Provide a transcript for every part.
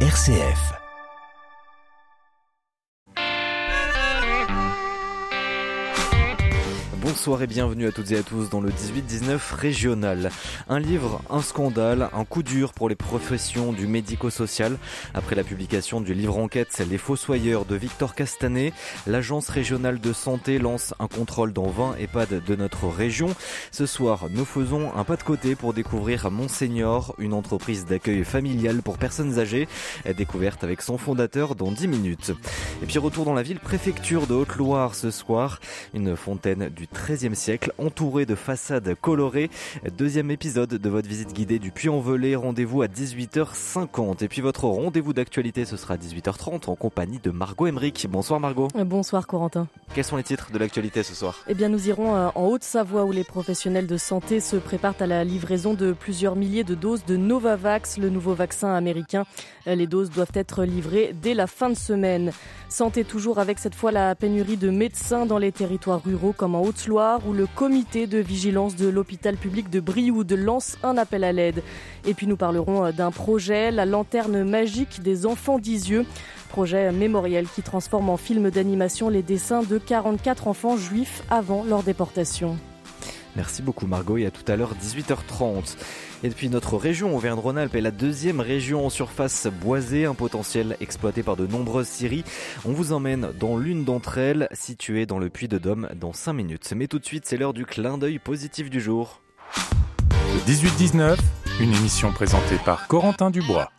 RCF. Bonsoir et bienvenue à toutes et à tous dans le 18-19 régional. Un livre, un scandale, un coup dur pour les professions du médico-social. Après la publication du livre enquête Les Fossoyeurs de Victor Castanet, l'agence régionale de santé lance un contrôle dans 20 EHPAD de notre région. Ce soir, nous faisons un pas de côté pour découvrir Monseigneur, une entreprise d'accueil familial pour personnes âgées, découverte avec son fondateur dans 10 minutes. Et puis retour dans la ville préfecture de Haute-Loire ce soir, une fontaine du XIIIe siècle, entouré de façades colorées. Deuxième épisode de votre visite guidée du Puy-en-Velay. Rendez-vous à 18h50. Et puis votre rendez-vous d'actualité, ce sera à 18h30 en compagnie de Margot Emmerich. Bonsoir Margot. Euh, bonsoir Corentin. Quels sont les titres de l'actualité ce soir? Eh bien, nous irons euh, en Haute-Savoie où les professionnels de santé se préparent à la livraison de plusieurs milliers de doses de Novavax, le nouveau vaccin américain. Euh, les doses doivent être livrées dès la fin de semaine. Santé toujours avec cette fois la pénurie de médecins dans les territoires ruraux comme en Haute Où le comité de vigilance de l'hôpital public de Brioude lance un appel à l'aide. Et puis nous parlerons d'un projet, la lanterne magique des enfants d'Isieux, projet mémoriel qui transforme en film d'animation les dessins de 44 enfants juifs avant leur déportation. Merci beaucoup Margot et à tout à l'heure 18h30. Et depuis notre région, Auvergne-Rhône-Alpes est la deuxième région en surface boisée, un potentiel exploité par de nombreuses scieries. On vous emmène dans l'une d'entre elles, située dans le Puy de Dôme, dans 5 minutes. Mais tout de suite, c'est l'heure du clin d'œil positif du jour. Le 18-19, une émission présentée par Corentin Dubois.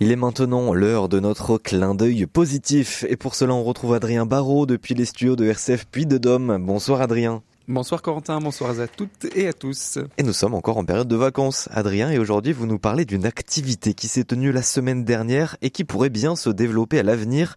Il est maintenant l'heure de notre clin d'œil positif. Et pour cela, on retrouve Adrien Barraud depuis les studios de RCF Puy de Dôme. Bonsoir Adrien. Bonsoir Corentin, bonsoir à toutes et à tous. Et nous sommes encore en période de vacances, Adrien, et aujourd'hui vous nous parlez d'une activité qui s'est tenue la semaine dernière et qui pourrait bien se développer à l'avenir,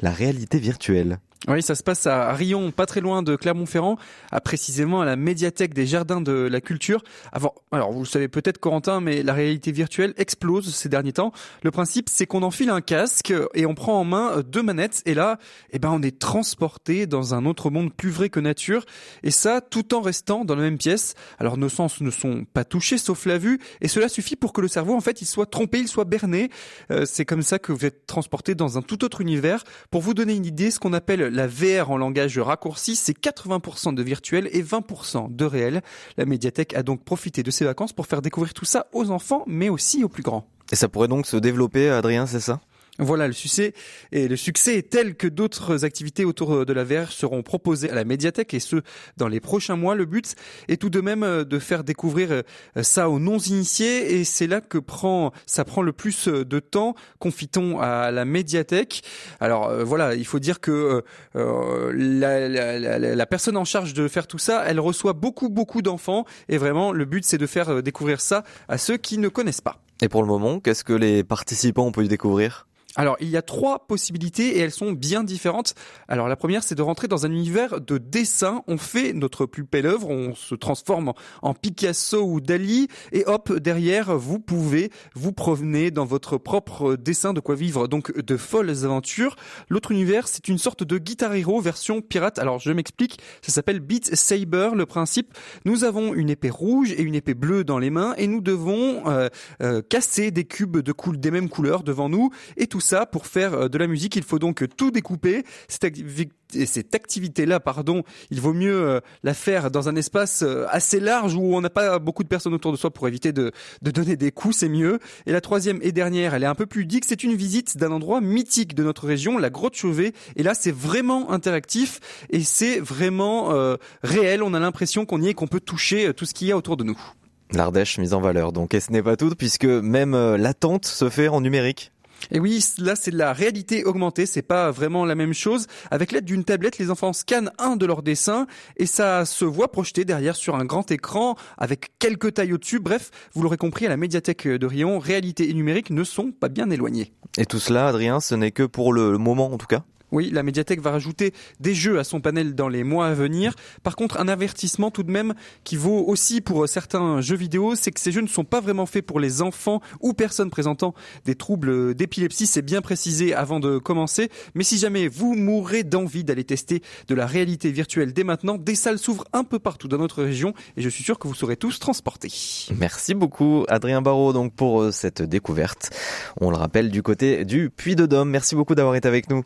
la réalité virtuelle. Oui, ça se passe à Rion, pas très loin de Clermont-Ferrand, à précisément à la médiathèque des Jardins de la Culture. Avant, alors vous le savez peut-être Corentin, mais la réalité virtuelle explose ces derniers temps. Le principe, c'est qu'on enfile un casque et on prend en main deux manettes, et là, eh ben, on est transporté dans un autre monde plus vrai que nature, et ça, tout en restant dans la même pièce. Alors nos sens ne sont pas touchés, sauf la vue, et cela suffit pour que le cerveau, en fait, il soit trompé, il soit berné. Euh, c'est comme ça que vous êtes transporté dans un tout autre univers. Pour vous donner une idée, ce qu'on appelle la VR en langage raccourci, c'est 80% de virtuel et 20% de réel. La médiathèque a donc profité de ses vacances pour faire découvrir tout ça aux enfants, mais aussi aux plus grands. Et ça pourrait donc se développer, Adrien, c'est ça? Voilà, le succès et le succès est tel que d'autres activités autour de la VR seront proposées à la médiathèque et ce dans les prochains mois. Le but est tout de même euh, de faire découvrir euh, ça aux non initiés et c'est là que prend ça prend le plus euh, de temps. Confitons à la médiathèque. Alors voilà, il faut dire que euh, la, la, personne en charge de faire tout ça, elle reçoit beaucoup beaucoup d'enfants et vraiment le but c'est de faire découvrir ça à ceux qui ne connaissent pas. Et pour le moment, qu'est-ce que les participants ont pu découvrir? Alors, il y a trois possibilités et elles sont bien différentes. Alors, la première, c'est de rentrer dans un univers de dessin. On fait notre plus belle œuvre, on se transforme en Picasso ou Dali et hop, derrière, vous pouvez vous promener dans votre propre dessin de quoi vivre. Donc, de folles aventures. L'autre univers, c'est une sorte de Guitar Hero version pirate. Alors, je m'explique. Ça s'appelle Beat Saber. Le principe, nous avons une épée rouge et une épée bleue dans les mains et nous devons euh, euh, casser des cubes de couleurs des mêmes couleurs devant nous et tout ça pour faire euh, de la musique. Il faut donc tout découper. Cette activité-là, pardon, il vaut mieux euh, la faire dans un espace euh, assez large où on n'a pas beaucoup de personnes autour de soi pour éviter de, donner des coups, c'est mieux. Et la troisième et dernière, elle est un peu plus ludique, c'est une visite d'un endroit mythique de notre région, la grotte Chauvet. Et là, c'est vraiment interactif et c'est vraiment réel. On a l'impression qu'on y est, qu'on peut toucher tout ce qu'il y a autour de nous. L'Ardèche mise en valeur. Donc, et ce n'est pas tout, puisque même l'attente se fait en numérique. Et oui, là c'est de la réalité augmentée, c'est pas vraiment la même chose. Avec l'aide d'une tablette, les enfants scannent un de leurs dessins et ça se voit projeté derrière sur un grand écran avec quelques tailles au-dessus. Bref, vous l'aurez compris, à la médiathèque de Rion, réalité et numérique ne sont pas bien éloignés. Et tout cela, Adrien, ce n'est que pour le moment en tout cas? Oui, la médiathèque va rajouter des jeux à son panel dans les mois à venir. Par contre, un avertissement tout de même qui vaut aussi pour certains jeux vidéo, c'est que ces jeux ne sont pas vraiment faits pour les enfants ou personnes présentant des troubles d'épilepsie. C'est bien précisé avant de commencer. Mais si jamais vous mourrez d'envie d'aller tester de la réalité virtuelle dès maintenant, des salles s'ouvrent un peu partout dans notre région et je suis sûr que vous serez tous transportés. Merci beaucoup Adrien Barraud donc pour euh, cette découverte. On le rappelle du côté du Puy de Dôme. Merci beaucoup d'avoir été avec nous.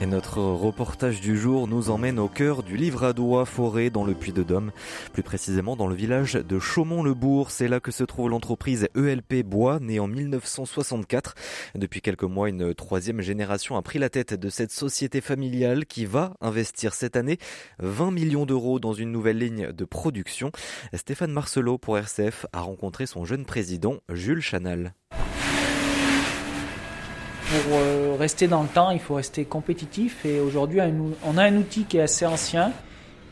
Et notre reportage du jour nous emmène au cœur du Livradois forêt dans le Puy-de-Dôme, plus précisément dans le village de Chaumont-le-Bourg. C'est là que se trouve l'entreprise ELP Bois, née en 1964. Depuis quelques mois, une troisième génération a pris la tête de cette société familiale qui va investir cette année 20 millions d'euros dans une nouvelle ligne de production. Stéphane Marcelot pour RCF a rencontré son jeune président Jules Chanal pour euh, rester dans le temps, il faut rester compétitif. Et aujourd'hui, on a un outil qui est assez ancien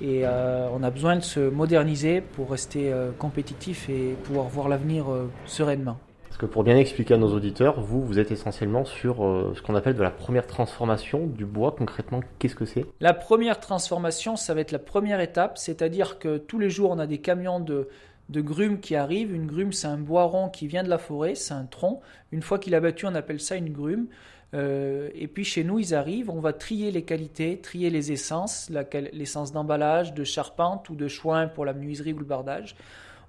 et euh, on a besoin de se moderniser pour rester euh, compétitif et pouvoir voir l'avenir sereinement. Parce que pour bien expliquer à nos auditeurs, vous, vous êtes essentiellement sur ce qu'on appelle de la première transformation du bois. Concrètement, qu'est-ce que c'est? La première transformation, ça va être la première étape, c'est-à-dire que tous les jours, on a des camions de, de grumes qui arrivent. Une grume, c'est un bois rond qui vient de la forêt, c'est un tronc. Une fois qu'il a battu, on appelle ça une grume. Euh, et puis chez nous, ils arrivent, on va trier les qualités, trier les essences, l'essence d'emballage, de charpente ou de choin pour la menuiserie ou le bardage.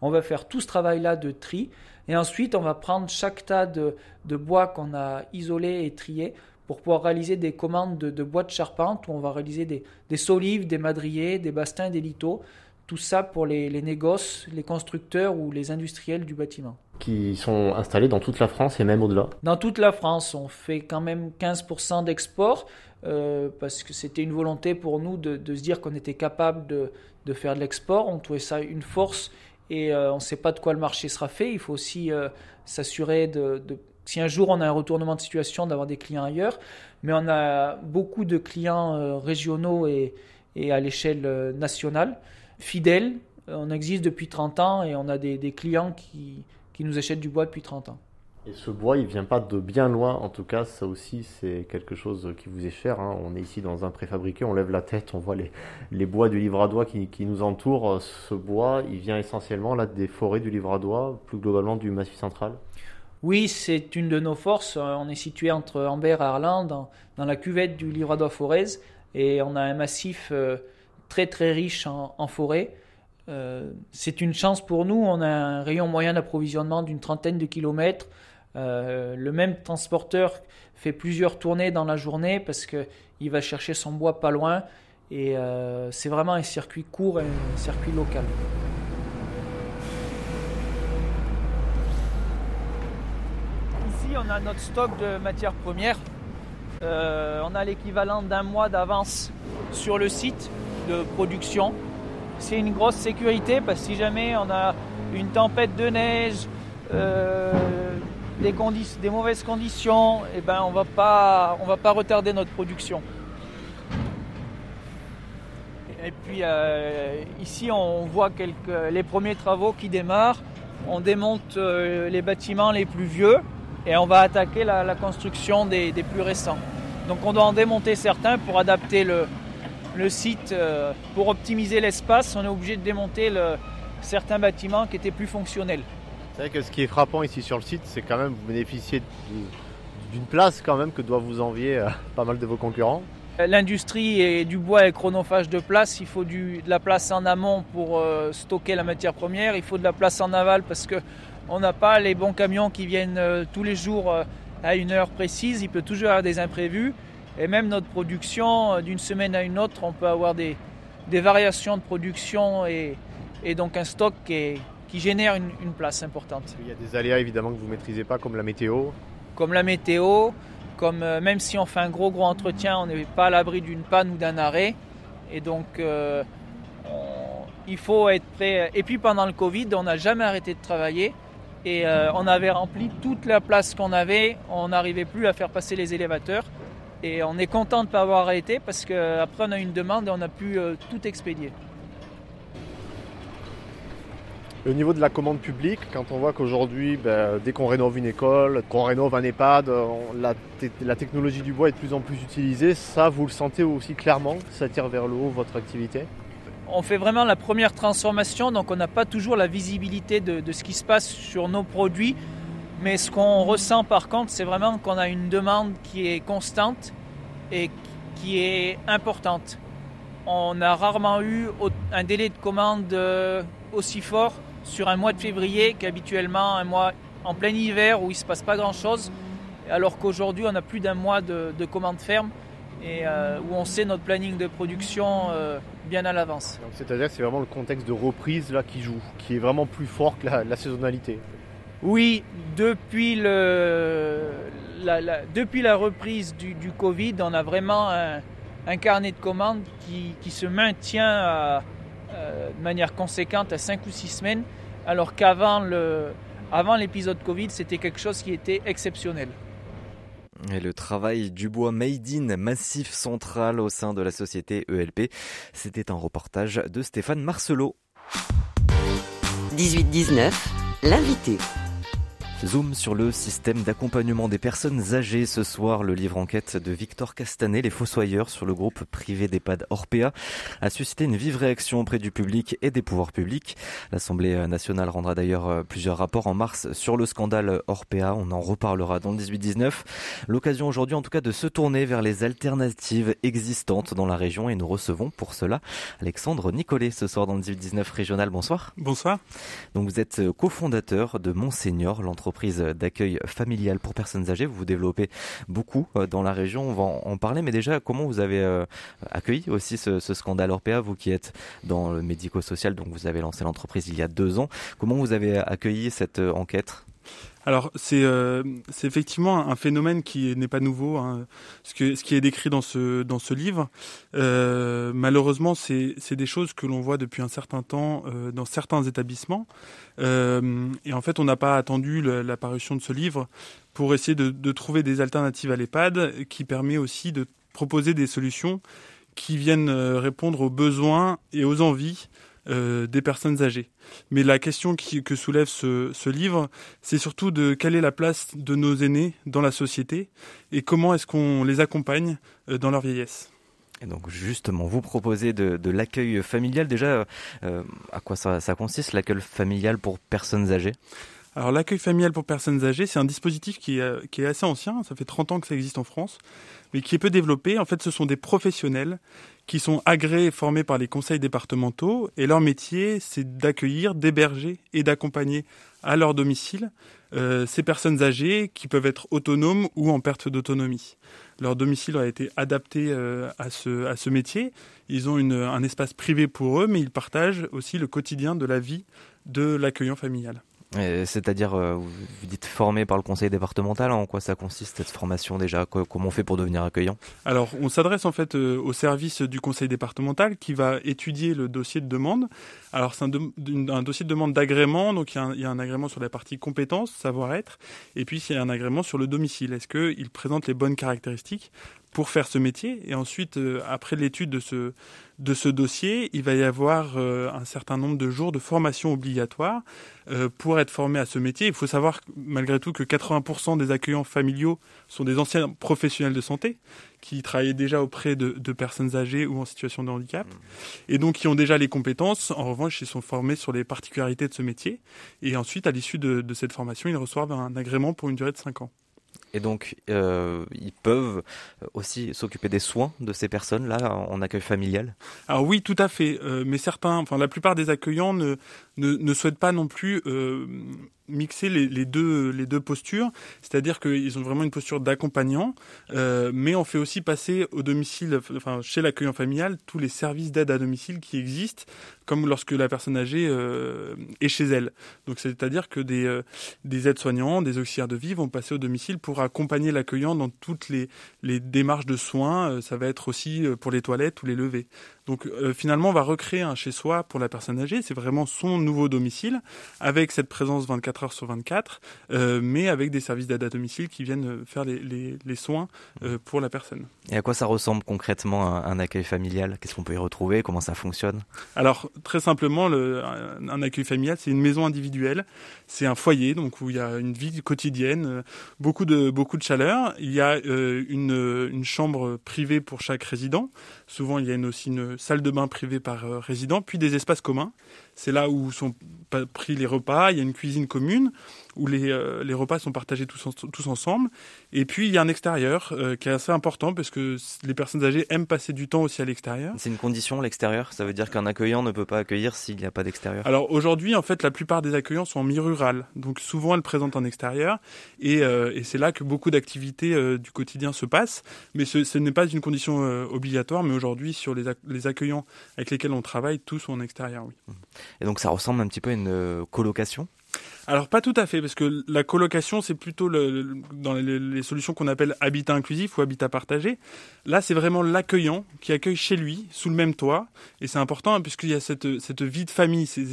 On va faire tout ce travail-là de tri. Et ensuite, on va prendre chaque tas de, bois qu'on a isolé et trié pour pouvoir réaliser des commandes de, bois de charpente où on va réaliser des, solives, des madriers, des bastins, des lithos. Tout ça pour les, négoces, les constructeurs ou les industriels du bâtiment. Qui sont installés dans toute la France et même au-delà Dans toute la France, on fait quand même 15% d'export euh, parce que c'était une volonté pour nous de, se dire qu'on était capable de, faire de l'export. On trouvait ça une force et euh, on ne sait pas de quoi le marché sera fait. Il faut aussi euh, s'assurer de, si un jour on a un retournement de situation, d'avoir des clients ailleurs. Mais on a beaucoup de clients régionaux et à l'échelle nationale fidèle. On existe depuis 30 ans et on a des, clients qui, qui, nous achètent du bois depuis 30 ans. Et ce bois, il vient pas de bien loin. En tout cas, ça aussi, c'est quelque chose qui vous est cher. Hein. On est ici dans un préfabriqué, on lève la tête, on voit les, les bois du livradois qui, qui nous entourent. Ce bois, il vient essentiellement là des forêts du livradois, plus globalement du Massif central. Oui, c'est une de nos forces. On est situé entre Ambert et Arlan, dans, dans la cuvette du livradois forez, et on a un massif. Euh, très très riche en, forêt. Euh, c'est une chance pour nous. On a un rayon moyen d'approvisionnement d'une trentaine de kilomètres. Euh, le même transporteur fait plusieurs tournées dans la journée parce qu'il va chercher son bois pas loin. Et euh, c'est vraiment un circuit court et un circuit local. Ici, on a notre stock de matières premières. on a l'équivalent d'un mois d'avance sur le site de production. C'est une grosse sécurité parce que si jamais on a une tempête de neige, euh, des, des, mauvaises conditions, eh ben on on va pas retarder notre production. Et puis euh, ici on voit les premiers travaux qui démarrent. On démonte euh, les bâtiments les plus vieux et on va attaquer la, construction des, plus récents. Donc on doit en démonter certains pour adapter le, le site, euh, pour optimiser l'espace, on est obligé de démonter certains bâtiments qui étaient plus fonctionnels. C'est vrai que ce qui est frappant ici sur le site, c'est quand même vous bénéficiez d'une place quand même que doivent vous envier euh, pas mal de vos concurrents. L'industrie et du bois est chronophage de place. Il faut de la place en amont pour euh, stocker la matière première. Il faut de la place en aval parce qu'on n'a pas les bons camions qui viennent tous les jours à une heure précise. Il peut toujours y avoir des imprévus. Et même notre production, euh, d'une semaine à une autre, on peut avoir des, variations de production et, donc un stock qui, génère une, place importante. Il y a des aléas évidemment que vous ne maîtrisez pas, comme la météo Comme la météo, comme euh, même si on fait un gros gros entretien, on n'est pas à l'abri d'une panne ou d'un arrêt. Et donc euh, il faut être prêt. Et puis pendant le Covid, on n'a jamais arrêté de travailler. Et on avait rempli toute la place qu'on avait. On n'arrivait plus à faire passer les élévateurs. Et on est content de ne pas avoir arrêté parce qu'après on a une demande et on a pu euh, tout expédier. au niveau de la commande publique, quand on voit qu'aujourd'hui, ben, dès qu'on rénove une école, qu'on rénove un EHPAD, la, technologie du bois est de plus en plus utilisée, ça vous le sentez aussi clairement? Ça tire vers le haut votre activité? On fait vraiment la première transformation, donc on n'a pas toujours la visibilité de, ce qui se passe sur nos produits. Mais ce qu'on ressent par contre, c'est vraiment qu'on a une demande qui est constante et qui est importante. On a rarement eu un délai de commande euh, aussi fort sur un mois de février qu'habituellement un mois en plein hiver où il ne se passe pas grand-chose, alors qu'aujourd'hui on a plus d'un mois de, de commandes fermes et euh, où on sait notre planning de production euh, bien à l'avance. C'est-à-dire que c'est vraiment le contexte de reprise là qui joue, qui est vraiment plus fort que la, saisonnalité. Oui, depuis, le, la, depuis la reprise du, Covid, on a vraiment un, carnet de commandes qui, se maintient euh, de manière conséquente à 5 ou 6 semaines, alors qu'avant l'épisode Covid, c'était quelque chose qui était exceptionnel. Et le travail du bois made in massif central au sein de la société ELP, c'était un reportage de Stéphane Marcelot. 18-19, l'invité. Zoom sur le système d'accompagnement des personnes âgées ce soir. Le livre enquête de Victor Castanet, Les Fossoyeurs, sur le groupe privé d'EHPAD Orpea, a suscité une vive réaction auprès du public et des pouvoirs publics. L'Assemblée nationale rendra d'ailleurs euh, plusieurs rapports en mars sur le scandale Orpea. On en reparlera dans le 18-19. L'occasion aujourd'hui, en tout cas, de se tourner vers les alternatives existantes dans la région et nous recevons pour cela Alexandre Nicolet ce soir dans le 18-19 régional. Bonsoir. Bonsoir. Donc vous êtes cofondateur de Monseigneur, l'entreprise entreprise d'accueil familial pour personnes âgées. Vous vous développez beaucoup euh, dans la région. On va en parler, mais déjà, comment vous avez euh, accueilli aussi ce, scandale Orpea, vous qui êtes dans le médico-social, donc vous avez lancé l'entreprise il y a deux ans. Comment vous avez accueilli cette euh, enquête? Alors c'est effectivement un phénomène qui n'est pas nouveau. Hein. Ce, qui est décrit dans ce livre, malheureusement c'est des choses que l'on voit depuis un certain temps dans certains établissements. Euh, et en fait, on n'a pas attendu l'apparition de ce livre pour essayer de, trouver des alternatives à l'EHPAD qui permet aussi de proposer des solutions qui viennent euh, répondre aux besoins et aux envies euh, des personnes âgées. Mais la question que soulève ce, livre, c'est surtout de quelle est la place de nos aînés dans la société et comment est-ce qu'on les accompagne dans leur vieillesse. Et donc justement, vous proposez de, l'accueil familial. Déjà, euh, à quoi ça consiste l'accueil familial pour personnes âgées? Alors l'accueil familial pour personnes âgées, c'est un dispositif qui est, est, assez ancien, ça fait 30 ans que ça existe en France, mais qui est peu développé. En fait, ce sont des professionnels qui sont agréés et formés par les conseils départementaux, et leur métier, c'est d'accueillir, d'héberger et d'accompagner à leur domicile euh, ces personnes âgées qui peuvent être autonomes ou en perte d'autonomie. Leur domicile a été adapté euh, à, ce, métier. Ils ont un espace privé pour eux, mais ils partagent aussi le quotidien de la vie de l'accueillant familial. C'est-à-dire, euh, vous dites formé par le conseil départemental, en quoi ça consiste cette formation déjà Comment on fait pour devenir accueillant? Alors, on s'adresse en fait euh, au service du conseil départemental qui va étudier le dossier de demande. Alors, c'est un, dossier de demande d'agrément, donc il y, a un, agrément sur la partie compétences, savoir-être, et puis il y a un agrément sur le domicile. Est-ce qu'il présente les bonnes caractéristiques pour faire ce métier. Et ensuite, euh, après l'étude de ce, de ce dossier, il va y avoir euh, un certain nombre de jours de formation obligatoire euh, pour être formé à ce métier. Il faut savoir malgré tout que 80% des accueillants familiaux sont des anciens professionnels de santé qui travaillaient déjà auprès de, de personnes âgées ou en situation de handicap, mmh. et donc qui ont déjà les compétences. En revanche, ils sont formés sur les particularités de ce métier. Et ensuite, à l'issue de, de cette formation, ils reçoivent un agrément pour une durée de 5 ans. Et donc, euh, ils peuvent aussi s'occuper des soins de ces personnes-là en accueil familial? Alors oui, tout à fait. Euh, mais certains, enfin la plupart des accueillants ne, ne, ne souhaitent pas non plus euh, mixer les, deux, les deux postures, c'est-à-dire qu'ils ont vraiment une posture d'accompagnant, euh, mais on fait aussi passer au domicile, enfin chez l'accueillant familial, tous les services d'aide à domicile qui existent, comme lorsque la personne âgée euh, est chez elle. Donc c'est-à-dire que des, euh, des aides-soignants, des auxiliaires de vie vont passer au domicile pour accompagner l'accueillant dans toutes les, les démarches de soins. Ça va être aussi pour les toilettes ou les levées. Donc finalement, on va recréer un chez-soi pour la personne âgée. C'est vraiment son nouveau domicile avec cette présence 24 24 heures sur 24, mais avec des services d'aide à domicile qui viennent faire les, les, les soins pour la personne. Et à quoi ça ressemble concrètement un, accueil familial? Qu'est-ce qu'on peut y retrouver? Comment ça fonctionne? Alors très simplement, le, un accueil familial, c'est une maison individuelle, c'est un foyer donc où il y a une vie quotidienne, beaucoup de beaucoup de chaleur. Il y a une, une chambre privée pour chaque résident. Souvent, il y a aussi une salle de bain privée par résident, puis des espaces communs. C'est là où sont pris les repas. Il y a une cuisine commune où les, euh, les repas sont partagés tous, tous ensemble. Et puis il y a un extérieur euh, qui est assez important parce que les personnes âgées aiment passer du temps aussi à l'extérieur. C'est une condition l'extérieur? Ça veut dire qu'un accueillant ne peut pas accueillir s'il n'y a pas d'extérieur? Alors aujourd'hui, en fait, la plupart des accueillants sont en mi-rural, donc souvent elles présentent un extérieur. Et, euh, et c'est là que beaucoup d'activités du quotidien se passent. Mais ce, ce n'est pas une condition obligatoire. Mais aujourd'hui, sur les, les accueillants avec lesquels on travaille, tous sont en extérieur, oui. Et donc ça ressemble un petit peu à une colocation? Alors pas tout à fait, parce que la colocation, c'est plutôt le, dans les, solutions qu'on appelle habitat inclusif ou habitat partagé. Là, c'est vraiment l'accueillant qui accueille chez lui, sous le même toit. Et c'est important, hein, puisqu'il y a cette, cette vie de famille, c'est,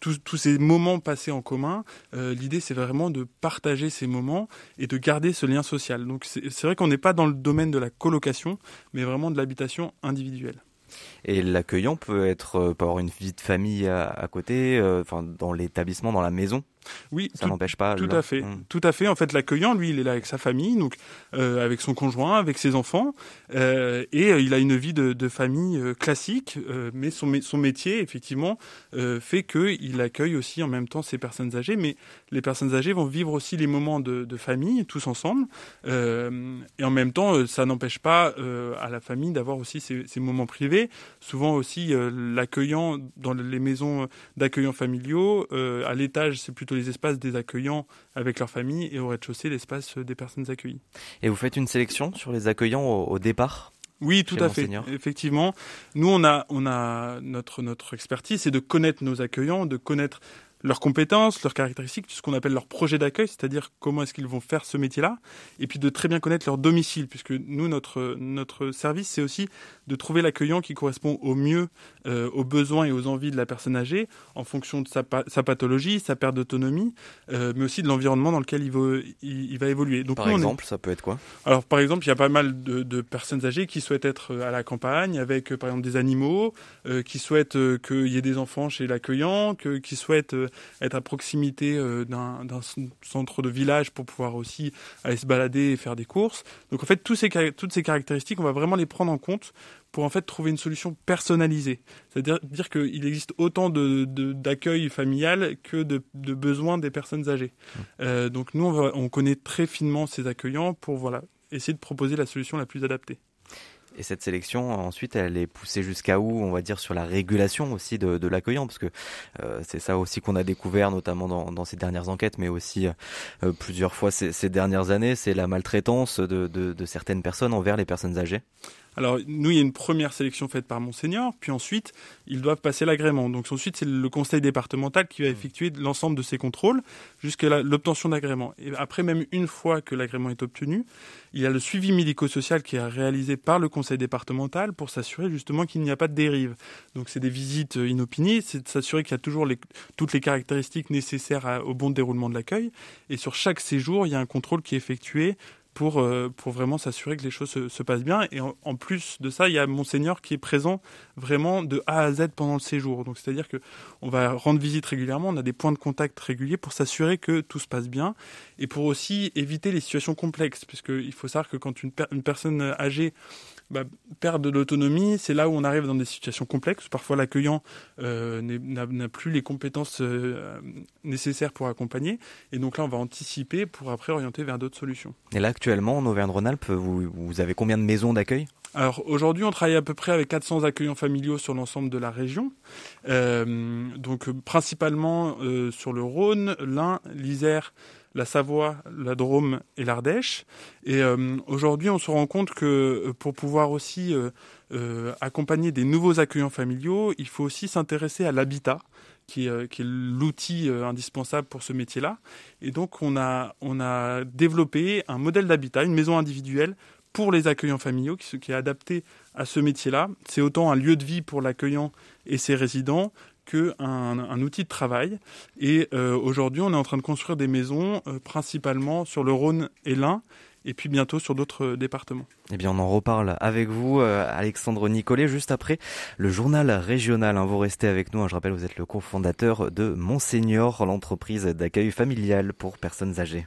tous, ces moments passés en commun. Euh, l'idée, c'est vraiment de partager ces moments et de garder ce lien social. Donc c'est vrai qu'on n'est pas dans le domaine de la colocation, mais vraiment de l'habitation individuelle. Et l'accueillant peut être, peut avoir une vie de famille à, côté, euh, enfin dans l'établissement, dans la maison. Oui, ça n'empêche pas. Tout à fait, hmm. tout à fait. En fait, l'accueillant, lui, il est là avec sa famille, donc euh, avec son conjoint, avec ses enfants, euh, et euh, il a une vie de, de famille classique. Euh, mais son, son métier, effectivement, fait que il accueille aussi en même temps ces personnes âgées. Mais les personnes âgées vont vivre aussi les moments de, de famille tous ensemble, et en même temps, ça n'empêche pas à la famille d'avoir aussi ces, ces, moments privés. Souvent aussi, l'accueillant dans les maisons d'accueillants familiaux, à l'étage, c'est plutôt les espaces des accueillants avec leur famille et au rez-de-chaussée l'espace des personnes accueillies. Et vous faites une sélection sur les accueillants au, départ oui, tout à fait. Effectivement, nous on a on a notre notre expertise, c'est de connaître nos accueillants, de connaître leurs compétences, leurs caractéristiques, ce qu'on appelle leur projet d'accueil, c'est-à-dire comment est-ce qu'ils vont faire ce métier-là, et puis de très bien connaître leur domicile, puisque nous, notre, notre service, c'est aussi de trouver l'accueillant qui correspond au mieux euh, aux besoins et aux envies de la personne âgée, en fonction de sa, sa pathologie, sa perte d'autonomie, euh, mais aussi de l'environnement dans lequel il va, il, va évoluer. Donc, par exemple, ça peut être quoi? Alors, par exemple, il y a pas mal de, de, personnes âgées qui souhaitent être à la campagne, avec, par exemple, des animaux, euh, qui souhaitent qu'il y ait des enfants chez l'accueillant, qui souhaitent être à proximité euh, d'un centre de village pour pouvoir aussi aller se balader et faire des courses. Donc en fait, tous ces, toutes ces caractéristiques, on va vraiment les prendre en compte pour en fait trouver une solution personnalisée. C'est-à-dire dire, qu'il existe autant d'accueil de, familial que de, de, besoins des personnes âgées. Mmh. Euh, donc nous, on, on connaît très finement ces accueillants pour voilà, essayer de proposer la solution la plus adaptée. Et cette sélection, ensuite, elle est poussée jusqu'à où On va dire sur la régulation aussi de, de l'accueillant, parce que euh, c'est ça aussi qu'on a découvert, notamment dans, ces dernières enquêtes, mais aussi euh, plusieurs fois ces, ces, dernières années, c'est la maltraitance de, de, de certaines personnes envers les personnes âgées. Alors, nous, il y a une première sélection faite par Monseigneur, puis ensuite, ils doivent passer l'agrément. Donc, ensuite, c'est le conseil départemental qui va mmh. effectuer l'ensemble de ces contrôles jusqu'à l'obtention d'agrément. Et après, même une fois que l'agrément est obtenu, il y a le suivi médico-social qui est réalisé par le conseil départemental pour s'assurer justement qu'il n'y a pas de dérive. Donc, c'est des visites euh, inopinées, c'est de s'assurer qu'il y a toujours les, toutes les caractéristiques nécessaires au bon déroulement de l'accueil. Et sur chaque séjour, il y a un contrôle qui est effectué pour, euh, pour vraiment s'assurer que les choses se, se passent bien. Et en, plus de ça, il y a Monseigneur qui est présent vraiment de A à Z pendant le séjour. Donc c'est-à-dire que on va rendre visite régulièrement, on a des points de contact réguliers pour s'assurer que tout se passe bien et pour aussi éviter les situations complexes, puisqu'il faut savoir que quand une personne âgée bah, perdre de l'autonomie, c'est là où on arrive dans des situations complexes. Parfois, l'accueillant euh, n'a plus les compétences euh, nécessaires pour accompagner. Et donc là, on va anticiper pour après orienter vers d'autres solutions. Et là, actuellement, en Auvergne-Rhône-Alpes, vous avez combien de maisons d'accueil? Aujourd'hui, on travaille à peu près avec 400 accueillants familiaux sur l'ensemble de la région, euh, donc principalement euh, sur le Rhône, l'Ain, l'Isère, la Savoie, la Drôme et l'Ardèche. Et euh, aujourd'hui, on se rend compte que pour pouvoir aussi accompagner des nouveaux accueillants familiaux, il faut aussi s'intéresser à l'habitat. Qui, est l'outil indispensable pour ce métier-là. Et donc, on a développé un modèle d'habitat, une maison individuelle pour les accueillants familiaux, qui, qui est adapté à ce métier-là. C'est autant un lieu de vie pour l'accueillant et ses résidents qu'un un outil de travail. Et aujourd'hui, on est en train de construire des maisons principalement sur le Rhône et l'Ain et puis bientôt sur d'autres départements. Eh bien, on en reparle avec vous, Alexandre Nicolet, juste après le journal régional. Hein. vous restez avec nous. Hein. je rappelle, vous êtes le cofondateur de Monseigneur, l'entreprise d'accueil familial pour personnes âgées.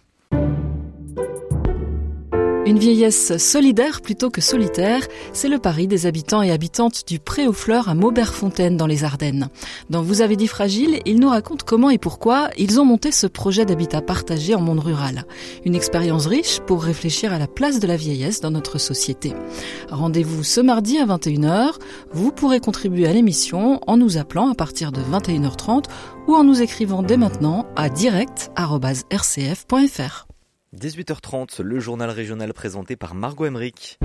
Une vieillesse solidaire plutôt que solitaire, c'est le pari des habitants et habitantes du Pré aux Fleurs à Mauberfontaine dans les Ardennes. Dans Vous avez dit fragile, ils nous racontent comment et pourquoi ils ont monté ce projet d'habitat partagé en monde rural. Une expérience riche pour réfléchir à la place de la vieillesse dans notre société. Rendez-vous ce mardi à 21h. Vous pourrez contribuer à l'émission en nous appelant à partir de 21h30 ou en nous écrivant dès maintenant à direct.rcf.fr. 18h30, le journal régional présenté par Margot Emmerich.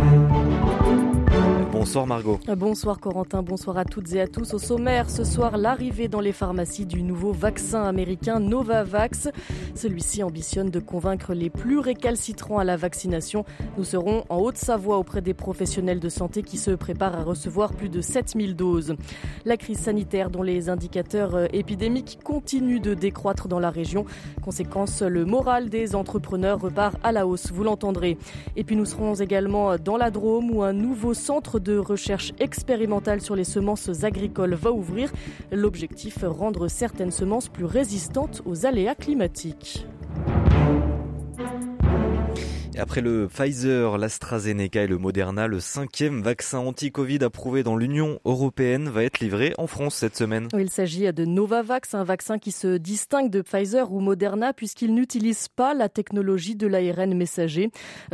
Bonsoir Margot. Bonsoir Corentin, bonsoir à toutes et à tous. Au sommaire, ce soir, l'arrivée dans les pharmacies du nouveau vaccin américain Novavax. Celui-ci ambitionne de convaincre les plus récalcitrants à la vaccination. Nous serons en Haute-Savoie auprès des professionnels de santé qui se préparent à recevoir plus de 7000 doses. La crise sanitaire dont les indicateurs euh, épidémiques continuent de décroître dans la région. Conséquence, le moral des entrepreneurs repart à la hausse, vous l'entendrez. Et puis nous serons également dans la Drôme où un nouveau centre de de recherche expérimentale sur les semences agricoles va ouvrir. L'objectif, rendre certaines semences plus résistantes aux aléas climatiques après le Pfizer, l'AstraZeneca et le Moderna, le cinquième vaccin anti-Covid approuvé dans l'Union européenne va être livré en France cette semaine. Il s'agit de Novavax, un vaccin qui se distingue de Pfizer ou Moderna puisqu'il n'utilise pas la technologie de l'ARN messager.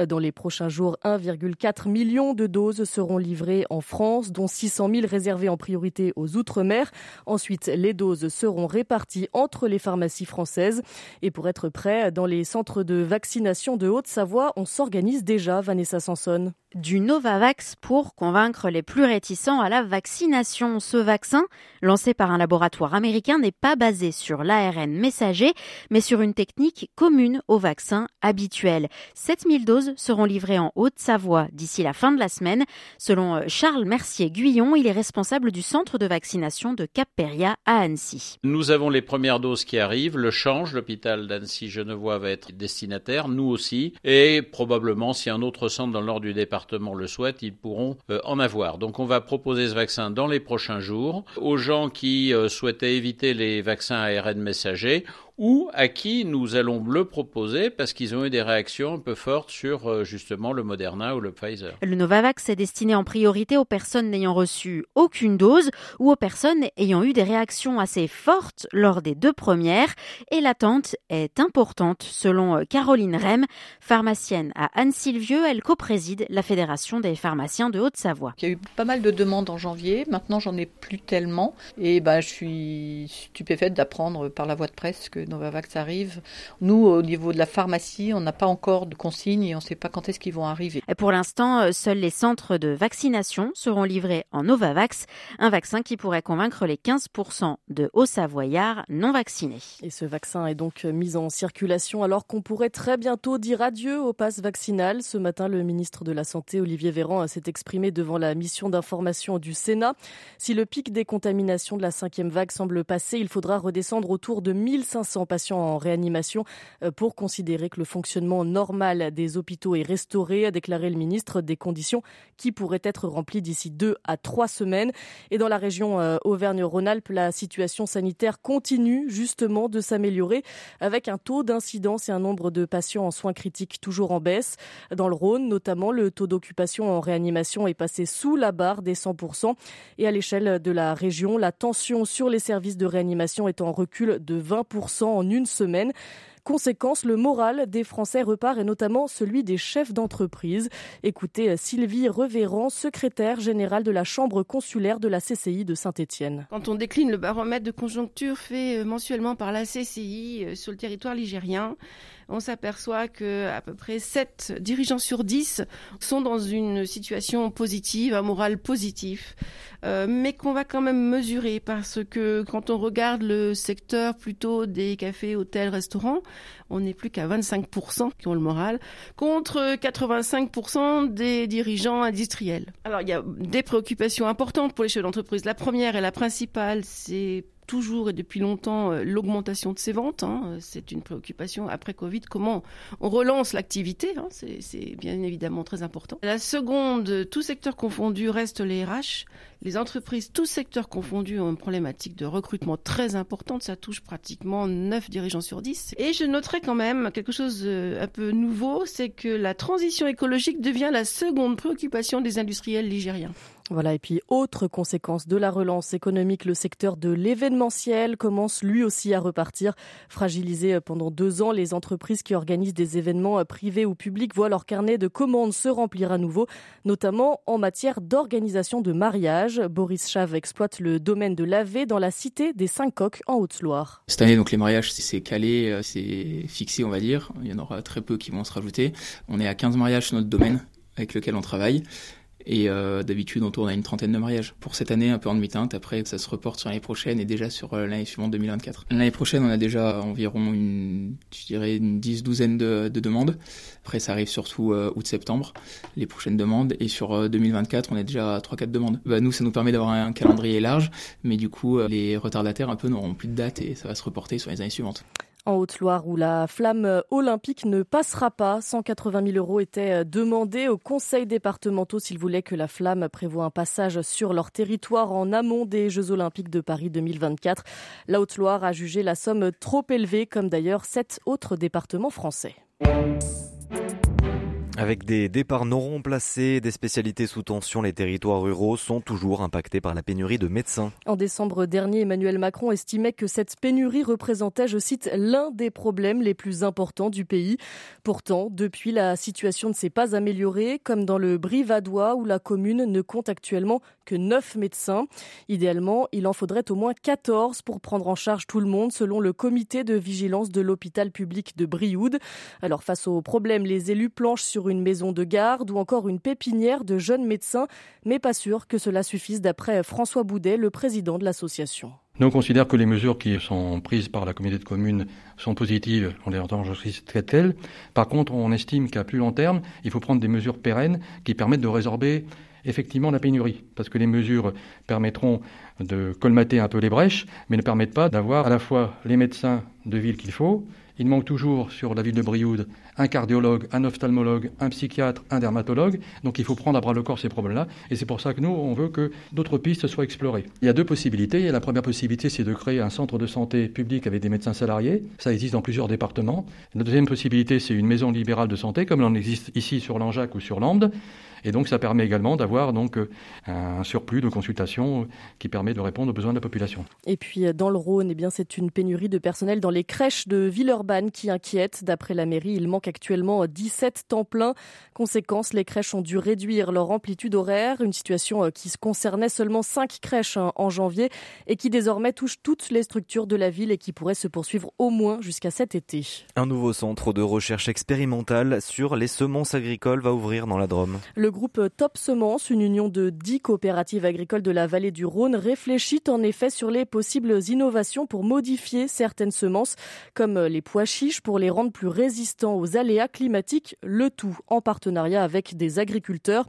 Dans les prochains jours, 1,4 million de doses seront livrées en France, dont 600 000 réservées en priorité aux Outre-mer. Ensuite, les doses seront réparties entre les pharmacies françaises. Et pour être prêt, dans les centres de vaccination de Haute-Savoie, on s'organise déjà, Vanessa Sanson du Novavax pour convaincre les plus réticents à la vaccination. Ce vaccin, lancé par un laboratoire américain, n'est pas basé sur l'ARN messager, mais sur une technique commune aux vaccins habituels. 7000 doses seront livrées en Haute-Savoie d'ici la fin de la semaine. Selon euh, Charles Mercier-Guyon, il est responsable du centre de vaccination de Cap-Péria à Annecy. Nous avons les premières doses qui arrivent. Le change, l'hôpital d'Annecy-Genevois va être destinataire, nous aussi, et probablement si un autre centre dans le nord du département le souhaitent, ils pourront euh, en avoir. Donc on va proposer ce vaccin dans les prochains jours aux gens qui euh, souhaitaient éviter les vaccins ARN messagers ou à qui nous allons le proposer parce qu'ils ont eu des réactions un peu fortes sur euh, justement le Moderna ou le Pfizer. Le Novavax est destiné en priorité aux personnes n'ayant reçu aucune dose ou aux personnes ayant eu des réactions assez fortes lors des deux premières et l'attente est importante selon euh, Caroline Rem, pharmacienne à Anne-Sylvieux, elle co-préside la Fédération des pharmaciens de Haute-Savoie. Il y a eu pas mal de demandes en janvier, maintenant j'en ai plus tellement et ben, je suis stupéfaite d'apprendre par la voie de presse que Novavax arrive. Nous, au niveau de la pharmacie, on n'a pas encore de consignes et on ne sait pas quand est-ce qu'ils vont arriver. Et pour l'instant, euh, seuls les centres de vaccination seront livrés en Novavax, un vaccin qui pourrait convaincre les 15% de hauts-savoyards non vaccinés. Et ce vaccin est donc mis en circulation alors qu'on pourrait très bientôt dire adieu au pass vaccinal. Ce matin, le ministre de la Santé, Olivier Véran, s'est exprimé devant la mission d'information du Sénat. Si le pic des contaminations de la cinquième vague semble passer, il faudra redescendre autour de 1500 patients en réanimation euh, pour considérer que le fonctionnement normal des hôpitaux est restauré, a déclaré le ministre, des conditions qui pourraient être remplies d'ici deux à trois semaines. Et dans la région euh, Auvergne-Rhône-Alpes, la situation sanitaire continue justement de s'améliorer avec un taux d'incidence et un nombre de patients en soins critiques toujours en baisse. Dans le Rhône, notamment, le taux d'occupation en réanimation est passé sous la barre des 100%. Et à l'échelle de la région, la tension sur les services de réanimation est en recul de 20% en une semaine. Conséquence, le moral des Français repart et notamment celui des chefs d'entreprise. Écoutez Sylvie Revéran, secrétaire générale de la Chambre consulaire de la CCI de Saint-Étienne. Quand on décline le baromètre de conjoncture fait euh, mensuellement par la CCI euh, sur le territoire ligérien, on s'aperçoit que à peu près 7 dirigeants sur 10 sont dans une situation positive, un moral positif, euh, mais qu'on va quand même mesurer parce que quand on regarde le secteur plutôt des cafés, hôtels, restaurants, on n'est plus qu'à 25% qui ont le moral, contre 85% des dirigeants industriels. Alors il y a des préoccupations importantes pour les chefs d'entreprise. La première et la principale, c'est toujours et depuis longtemps euh, l'augmentation de ses ventes. Hein. C'est une préoccupation après Covid. Comment on relance l'activité hein. C'est bien évidemment très important. La seconde, tout secteur confondu, reste les RH. Les entreprises, tous secteurs confondus, ont une problématique de recrutement très importante. Ça touche pratiquement 9 dirigeants sur 10. Et je noterai quand même quelque chose euh, un peu nouveau, c'est que la transition écologique devient la seconde préoccupation des industriels ligériens. Voilà, et puis autre conséquence de la relance économique, le secteur de l'événementiel commence lui aussi à repartir. Fragilisé pendant deux ans, les entreprises qui organisent des événements privés ou publics voient leur carnet de commandes se remplir à nouveau, notamment en matière d'organisation de mariage. Boris Chave exploite le domaine de l'AV dans la cité des Cinq Coques en Haute-Loire. Cette année, donc les mariages, c'est calé, euh, c'est fixé, on va dire. Il y en aura très peu qui vont se rajouter. On est à 15 mariages sur notre domaine avec lequel on travaille. Et euh, d'habitude, on tourne à une trentaine de mariages. Pour cette année, un peu en demi-teinte. Après, ça se reporte sur l'année prochaine et déjà sur euh, l'année suivante, 2024. L'année prochaine, on a déjà environ une, je dirais, une dix, douzaine de, de demandes. Après, ça arrive surtout euh, août-septembre, les prochaines demandes. Et sur 2024, on est déjà à 3-4 demandes. Bah, nous, ça nous permet d'avoir un calendrier large. Mais du coup, les retardataires, un peu, n'auront plus de date et ça va se reporter sur les années suivantes en Haute-Loire où la flamme olympique ne passera pas. 180 000 euros étaient demandés au conseil départementaux s'ils voulaient que la flamme prévoie un passage sur leur territoire en amont des Jeux olympiques de Paris 2024. La Haute-Loire a jugé la somme trop élevée, comme d'ailleurs sept autres départements français. Avec des départs non remplacés, des spécialités sous tension, les territoires ruraux sont toujours impactés par la pénurie de médecins. En décembre dernier, Emmanuel Macron estimait que cette pénurie représentait, je cite, l'un des problèmes les plus importants du pays. Pourtant, depuis, la situation ne s'est pas améliorée, comme dans le Brivadois où la commune ne compte actuellement que 9 médecins. Idéalement, il en faudrait au moins 14 pour prendre en charge tout le monde, selon le comité de vigilance de l'hôpital public de Brioude. Alors, face aux problèmes, les élus planchent sur une maison de garde ou encore une pépinière de jeunes médecins, mais pas sûr que cela suffise d'après François Boudet, le président de l'association. Nous, on considère que les mesures qui sont prises par la communauté de communes sont positives, on les enregistre très telles. Par contre, on estime qu'à plus long terme, il faut prendre des mesures pérennes qui permettent de résorber effectivement la pénurie, parce que les mesures permettront de colmater un peu les brèches, mais ne permettent pas d'avoir à la fois les médecins de ville qu'il faut, il manque toujours sur la ville de Brioude un cardiologue, un ophtalmologue, un psychiatre, un dermatologue. Donc il faut prendre à bras le corps ces problèmes-là. Et c'est pour ça que nous, on veut que d'autres pistes soient explorées. Il y a deux possibilités. la première possibilité, c'est de créer un centre de santé public avec des médecins salariés. Ça existe dans plusieurs départements. La deuxième possibilité, c'est une maison libérale de santé, comme l'on existe ici sur Langeac ou sur Lambde. Et donc ça permet également d'avoir donc euh, un surplus de consultations qui permet de répondre aux besoins de la population. Et puis euh, dans le Rhône, eh bien c'est une pénurie de personnel dans les crèches de Villeurbanne qui inquiète. D'après la mairie, il manque actuellement 17 temps plein. Conséquence, les crèches ont dû réduire leur amplitude horaire, une situation euh, qui concernait seulement 5 crèches hein, en janvier et qui désormais touche toutes les structures de la ville et qui pourrait se poursuivre au moins jusqu'à cet été. Un nouveau centre de recherche expérimentale sur les semences agricoles va ouvrir dans la Drôme. Le groupe Top Semences, une union de 10 coopératives agricoles de la vallée du Rhône, réfléchit en effet sur les possibles innovations pour modifier certaines semences, comme les pois chiches, pour les rendre plus résistants aux aléas climatiques, le tout en partenariat avec des agriculteurs.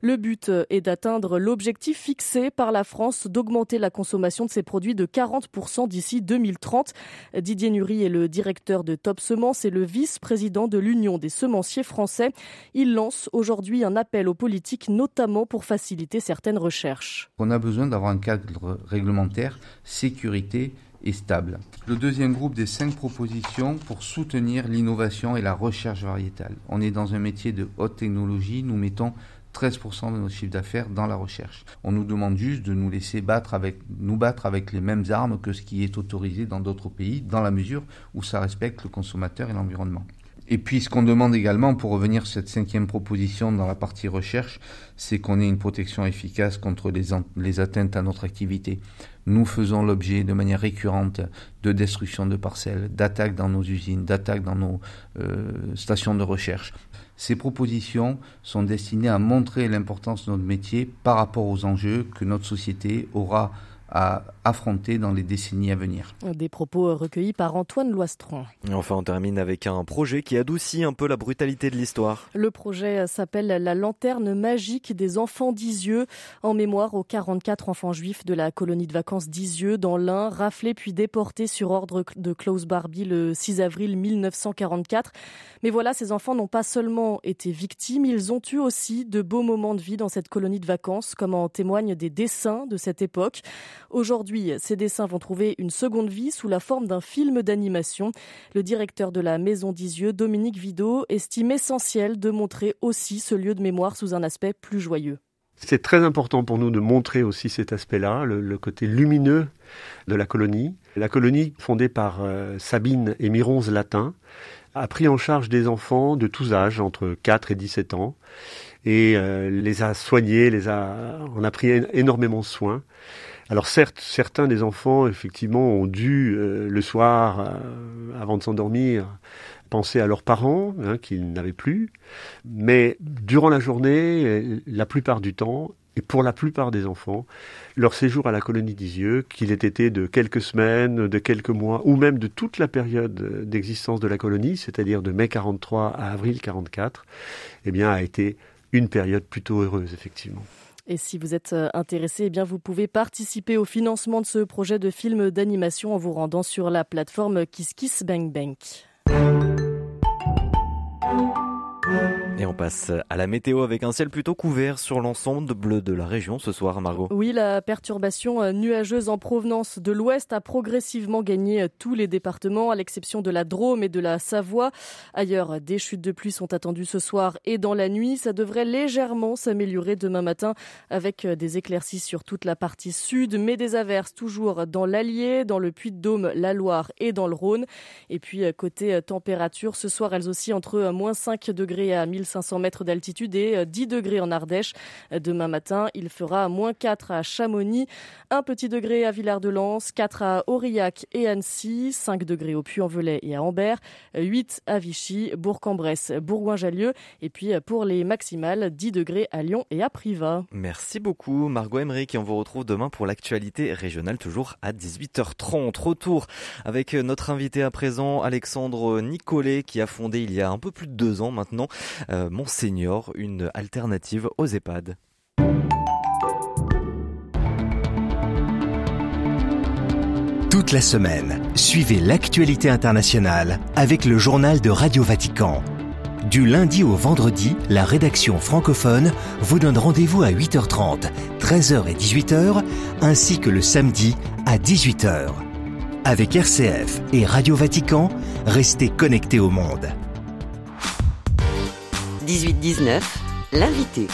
Le but est d'atteindre l'objectif fixé par la France d'augmenter la consommation de ces produits de 40% d'ici 2030. Didier Nury est le directeur de Top Semences et le vice-président de l'Union des semenciers français. Il lance aujourd'hui un appel politiques, notamment pour faciliter certaines recherches. On a besoin d'avoir un cadre réglementaire, sécurité et stable. Le deuxième groupe des cinq propositions pour soutenir l'innovation et la recherche variétale. On est dans un métier de haute technologie, nous mettons 13% de notre chiffre d'affaires dans la recherche. On nous demande juste de nous laisser battre avec, nous battre avec les mêmes armes que ce qui est autorisé dans d'autres pays, dans la mesure où ça respecte le consommateur et l'environnement. Et puis ce qu'on demande également, pour revenir sur cette cinquième proposition dans la partie recherche, c'est qu'on ait une protection efficace contre les, atteintes à notre activité. Nous faisons l'objet de manière récurrente de destruction de parcelles, d'attaques dans nos usines, d'attaques dans nos euh, stations de recherche. Ces propositions sont destinées à montrer l'importance de notre métier par rapport aux enjeux que notre société aura à affronter dans les décennies à venir. Des propos recueillis par Antoine Loistron. Et enfin, on termine avec un projet qui adoucit un peu la brutalité de l'histoire. Le projet s'appelle La lanterne magique des enfants d'Isieux, en mémoire aux 44 enfants juifs de la colonie de vacances d'Isieux dans l'Ain, raflés puis déportés sur ordre de Klaus Barbie le 6 avril 1944. Mais voilà, ces enfants n'ont pas seulement été victimes, ils ont eu aussi de beaux moments de vie dans cette colonie de vacances, comme en témoignent des dessins de cette époque. Aujourd'hui, ces dessins vont trouver une seconde vie sous la forme d'un film d'animation. Le directeur de la Maison d'Isieux, Dominique Vidot, estime essentiel de montrer aussi ce lieu de mémoire sous un aspect plus joyeux. C'est très important pour nous de montrer aussi cet aspect-là, le, côté lumineux de la colonie. La colonie, fondée par euh, Sabine et Mironze Latin, a pris en charge des enfants de tous âges, entre 4 et 17 ans, et euh, les a soignés, les a, on a pris énormément soin. Alors certes, certains des enfants, effectivement, ont dû, euh, le soir, euh, avant de s'endormir, penser à leurs parents, hein, qu'ils n'avaient plus. Mais durant la journée, la plupart du temps, et pour la plupart des enfants, leur séjour à la colonie d'Isieux, qu'il ait été de quelques semaines, de quelques mois, ou même de toute la période d'existence de la colonie, c'est-à-dire de mai 43 à avril 44, eh bien, a été une période plutôt heureuse, effectivement. Et si vous êtes euh, intéressé, eh bien vous pouvez participer au financement de ce projet de film d'animation en vous rendant sur la plateforme Kiss Kiss. Et on passe à la météo avec un ciel plutôt couvert sur l'ensemble bleu de la région ce soir, Margot. Oui, la perturbation euh, nuageuse en provenance de l'ouest a progressivement gagné euh, tous les départements, à l'exception de la Drôme et de la Savoie. Ailleurs, des chutes de pluie sont attendues ce soir et dans la nuit. Ça devrait légèrement s'améliorer demain matin avec euh, des éclaircies sur toute la partie sud, mais des averses toujours dans l'Allier, dans le Puy-de-Dôme, la Loire et dans le Rhône. Et puis, côté température, ce soir, elles aussi entre moins 5 degrés à 1000 500 mètres d'altitude et 10 euh, degrés en Ardèche. Demain matin, il fera moins 4 à Chamonix, 1 petit degré à Villard-de-Lans, 4 à Aurillac et Annecy, 5 degrés au Puy-en-Velay et à Ambert, 8 à Vichy, Bourg-en-Bresse, Bourgoin-Jallieu et puis euh, pour les maximales, 10 degrés à Lyon et à Privas. Merci beaucoup Margot Emmerich et on vous retrouve demain pour l'actualité régionale toujours à 18h30. Retour avec euh, notre invité à présent Alexandre Nicolet qui a fondé il y a un peu plus de deux ans maintenant Monseigneur, une alternative aux EHPAD. Toute la semaine, suivez l'actualité internationale avec le journal de Radio Vatican. Du lundi au vendredi, la rédaction francophone vous donne rendez-vous à 8h30, 13h et 18h, ainsi que le samedi à 18h. Avec RCF et Radio Vatican, restez connectés au monde. 18-19, l'invité.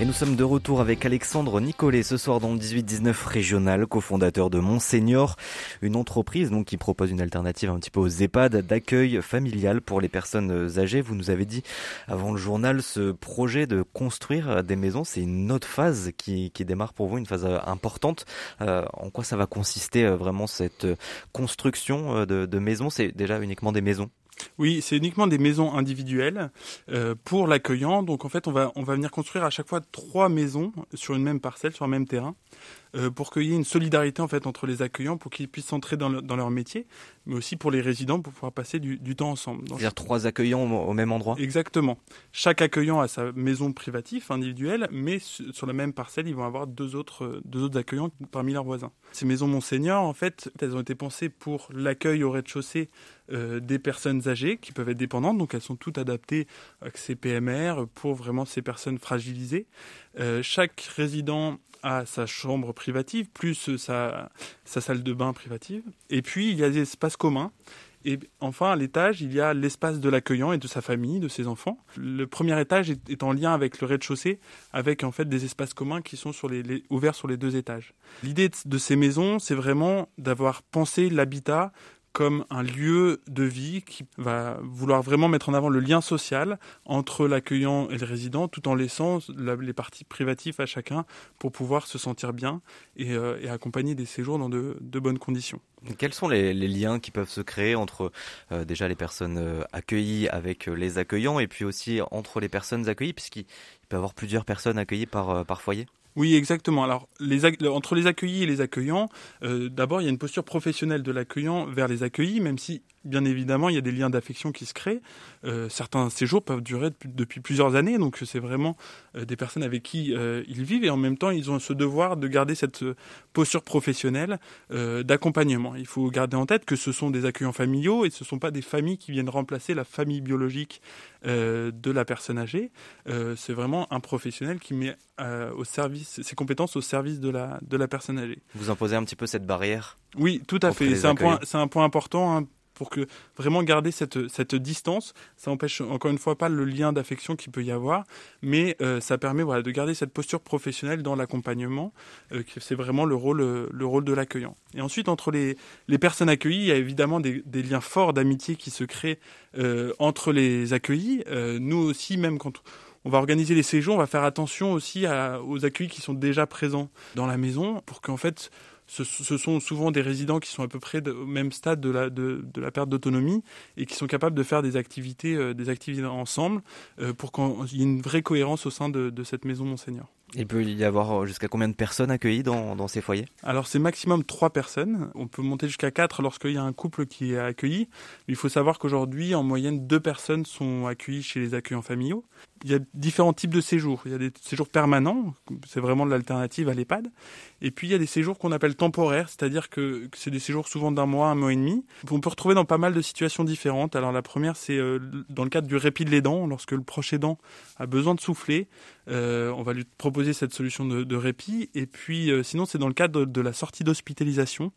Et nous sommes de retour avec Alexandre Nicolet ce soir dans le 18-19 régional, cofondateur de Monseigneur, une entreprise donc qui propose une alternative un petit peu aux EHPAD d'accueil familial pour les personnes âgées. Vous nous avez dit avant le journal ce projet de construire des maisons, c'est une autre phase qui, démarre pour vous, une phase importante. Euh, en quoi ça va consister euh, vraiment cette construction euh, de maisons? C'est déjà uniquement des maisons? Oui, c'est uniquement des maisons individuelles euh, pour l'accueillant. Donc en fait, on va on va venir construire à chaque fois trois maisons sur une même parcelle, sur un même terrain. Euh, pour qu'il y ait une solidarité en fait entre les accueillants, pour qu'ils puissent s'entrer dans, dans, leur métier, mais aussi pour les résidents pour pouvoir passer du, du temps ensemble. C'est-à-dire trois accueillants au, même endroit? Exactement. Chaque accueillant a sa maison privative individuelle, mais sur la même parcelle, ils vont avoir deux autres, deux autres accueillants parmi leurs voisins. Ces maisons Monseigneur, en fait, elles ont été pensées pour l'accueil au rez-de-chaussée euh, des personnes âgées qui peuvent être dépendantes, donc elles sont toutes adaptées avec ces PMR pour vraiment ces personnes fragilisées. Euh, chaque résident sa chambre privative, plus sa, sa salle de bain privative. Et puis, il y a des espaces communs. Et enfin, à l'étage, il y a l'espace de l'accueillant et de sa famille, de ses enfants. Le premier étage est, en lien avec le rez-de-chaussée, avec en fait des espaces communs qui sont sur les, ouverts sur les deux étages. L'idée de ces maisons, c'est vraiment d'avoir pensé l'habitat comme un lieu de vie qui va vouloir vraiment mettre en avant le lien social entre l'accueillant et le résident, tout en laissant les parties privatives à chacun pour pouvoir se sentir bien et, euh, accompagner des séjours dans de, bonnes conditions. Quels sont les, liens qui peuvent se créer entre euh, déjà les personnes euh, accueillies avec les accueillants et puis aussi entre les personnes accueillies, puisqu'il peut y avoir plusieurs personnes accueillies par, par foyer? Oui, exactement. Alors, les, entre les accueillis et les accueillants, euh, d'abord, il y a une posture professionnelle de l'accueillant vers les accueillis, même si bien évidemment, il y a des liens d'affection qui se créent. Euh, certains séjours peuvent durer depuis, plusieurs années, donc c'est vraiment euh, des personnes avec qui euh, ils vivent et en même temps, ils ont ce devoir de garder cette posture professionnelle d'accompagnement. Il faut garder en tête que ce sont des accueillants familiaux et ce ne sont pas des familles qui viennent remplacer la famille biologique de la personne âgée. c'est vraiment un professionnel qui met au service ses compétences au service de la, de la personne âgée. Vous imposez un petit peu cette barrière Oui, tout à fait. C'est un, point, un point important. Hein, pour que vraiment garder cette, cette distance. Ça empêche encore une fois pas le lien d'affection qu'il peut y avoir, mais euh, ça permet voilà, de garder cette posture professionnelle dans l'accompagnement, euh, c'est vraiment le rôle, le rôle de l'accueillant. Et ensuite, entre les, les personnes accueillies, il y a évidemment des, liens forts d'amitié qui se créent euh, entre les accueillis. nous aussi, même quand on va organiser les séjours, on va faire attention aussi aux accueillis qui sont déjà présents dans la maison pour qu'en fait ce, sont souvent des résidents qui sont à peu près au même stade de la, de, la perte d'autonomie et qui sont capables de faire des activités, euh, des activités ensemble euh, pour qu'il y ait une vraie cohérence au sein de, de cette maison Monseigneur. Il peut y avoir jusqu'à combien de personnes accueillies dans, dans ces foyers? Alors c'est maximum trois personnes. On peut monter jusqu'à quatre lorsqu'il y a un couple qui est accueilli. Il faut savoir qu'aujourd'hui, en moyenne, deux personnes sont accueillies chez les accueillants familiaux. Il y a différents types de séjours. Il y a des séjours permanents, c'est vraiment l'alternative à l'EHPAD. Et puis il y a des séjours qu'on appelle temporaires, c'est-à-dire que c'est des séjours souvent d'un mois, un mois et demi. On peut retrouver dans pas mal de situations différentes. Alors la première, c'est euh, dans le cadre du répit de l'aidant, lorsque le proche aidant a besoin de souffler. Euh, on va lui proposer cette solution de, répit. Et puis, euh, sinon, c'est dans le cadre de la sortie d'hospitalisation.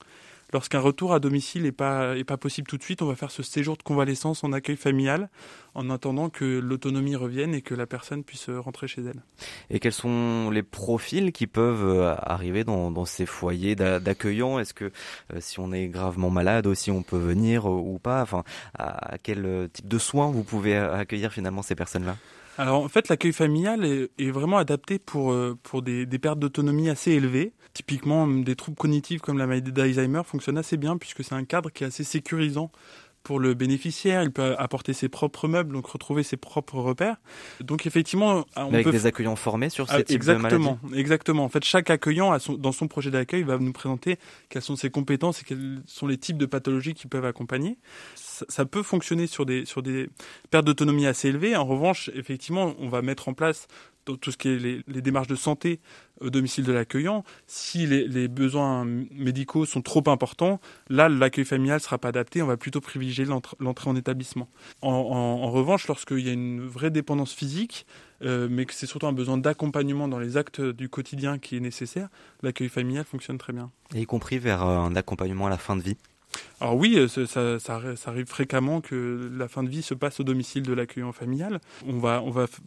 Lorsqu'un retour à domicile n'est pas, est pas possible tout de suite, on va faire ce séjour de convalescence en accueil familial en attendant que l'autonomie revienne et que la personne puisse rentrer chez elle. Et quels sont les profils qui peuvent euh, arriver dans, ces foyers d'accueillants? Est-ce que si on est gravement malade aussi, on peut venir ou pas? Enfin, à quel type de soins vous pouvez accueillir finalement ces personnes-là? Alors en fait, l'accueil familial est, vraiment adapté pour, euh, pour des, pertes d'autonomie assez élevées. Typiquement, des troubles cognitifs comme la maladie d'Alzheimer fonctionnent assez bien puisque c'est un cadre qui est assez sécurisant pour le bénéficiaire, il peut apporter ses propres meubles, donc retrouver ses propres repères. Donc effectivement, on avec des accueillants formés sur ces ah, types exactement, de maladies. Exactement. En fait, chaque accueillant a son, dans son projet d'accueil va nous présenter quelles sont ses compétences et quels sont les types de pathologies qui peuvent accompagner. Ça, ça peut fonctionner sur des sur des pertes d'autonomie assez élevées. En revanche, effectivement, on va mettre en place tout ce qui est les, démarches de santé au domicile de l'accueillant, si les, besoins médicaux sont trop importants, là, l'accueil familial ne sera pas adapté, on va plutôt privilégier l'entrée en établissement. En, revanche, lorsqu'il y a une vraie dépendance physique, euh, mais que c'est surtout un besoin d'accompagnement dans les actes du quotidien qui est nécessaire, l'accueil familial fonctionne très bien. y compris vers euh, un accompagnement à la fin de vie alors oui, euh, ça, arrive fréquemment que la fin de vie se passe au domicile de l'accueillant familial. On va,